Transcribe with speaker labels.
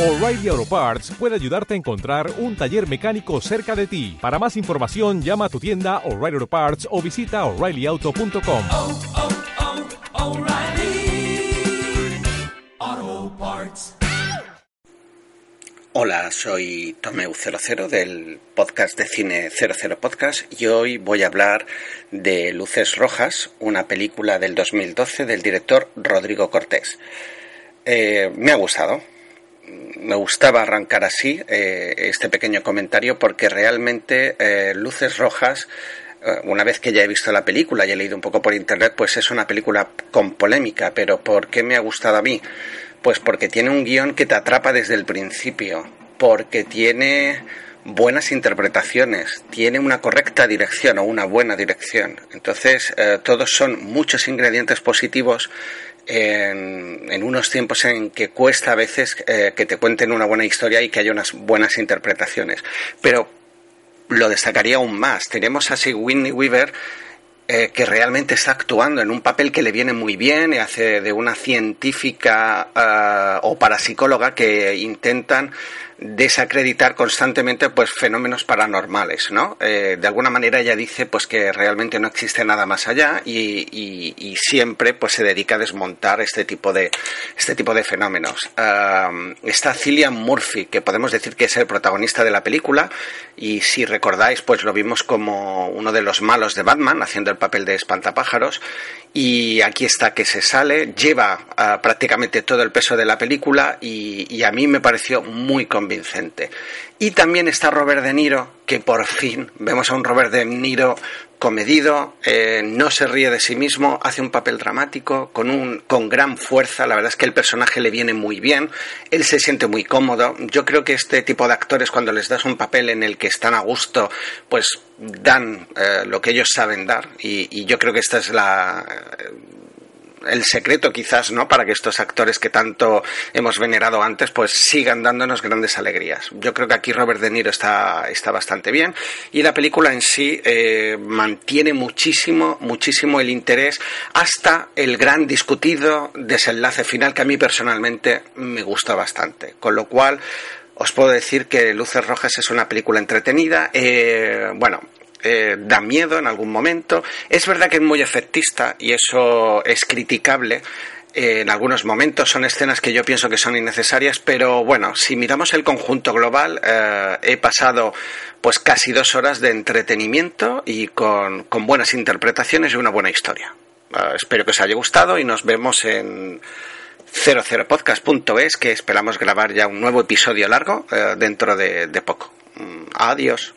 Speaker 1: O'Reilly Auto Parts puede ayudarte a encontrar un taller mecánico cerca de ti. Para más información, llama a tu tienda O'Reilly Auto Parts o visita oreillyauto.com.
Speaker 2: oh, oh, O'Reilly Auto Parts.
Speaker 3: Hola, soy Tomeu00 del podcast de cine 00 Podcast y hoy voy a hablar de Luces Rojas, una película del 2012 del director Rodrigo Cortés. Eh, me ha gustado, me gustaba arrancar así eh, este pequeño comentario porque realmente eh, Luces Rojas, eh, una vez que ya he visto la película y he leído un poco por internet, pues es una película con polémica, pero ¿por qué me ha gustado a mí? Pues porque tiene un guion que te atrapa desde el principio, porque tiene buenas interpretaciones, tiene una correcta dirección o una buena dirección. Entonces, eh, todos son muchos ingredientes positivos en, unos tiempos en que cuesta a veces eh, que te cuenten una buena historia y que haya unas buenas interpretaciones. Pero lo destacaría aún más. Tenemos a Whitney Weaver eh, que realmente está actuando en un papel que le viene muy bien hace de una científica uh, o parapsicóloga que intentan desacreditar constantemente pues fenómenos paranormales, ¿no? Eh, de alguna manera ella dice pues que realmente no existe nada más allá y, siempre pues se dedica a desmontar este tipo de este tipo de fenómenos. Está Cillian Murphy que podemos decir que es el protagonista de la película y si recordáis pues lo vimos como uno de los malos de Batman haciendo el papel de espantapájaros y aquí está que se sale lleva uh, prácticamente todo el peso de la película y, y a mí me pareció muy convincente convincente. Y también está Robert De Niro, que por fin vemos a un Robert De Niro comedido, eh, no se ríe de sí mismo, hace un papel dramático, con, un, con gran fuerza, la verdad es que el personaje le viene muy bien, él se siente muy cómodo, yo creo que este tipo de actores cuando les das un papel en el que están a gusto, pues dan eh, lo que ellos saben dar. Y, y, yo creo que esta es la... El secreto quizás, ¿no? Para que estos actores que tanto hemos venerado antes, pues sigan dándonos grandes alegrías. Yo creo que aquí Robert De Niro está, está bastante bien y la película en sí eh, mantiene muchísimo, muchísimo el interés hasta el gran discutido desenlace final que a mí personalmente me gusta bastante. Con lo cual, os puedo decir que Luces Rojas es una película entretenida. Eh, bueno, eh, da miedo en algún momento. Es verdad que es muy efectista y eso es criticable. Eh, en algunos momentos son escenas que yo pienso que son innecesarias, pero bueno, si miramos el conjunto global, eh, he pasado pues casi dos horas de entretenimiento y con, buenas interpretaciones y una buena historia. Espero que os haya gustado y nos vemos en 00podcast.es, que esperamos grabar ya un nuevo episodio largo dentro de, de poco. Mm, adiós.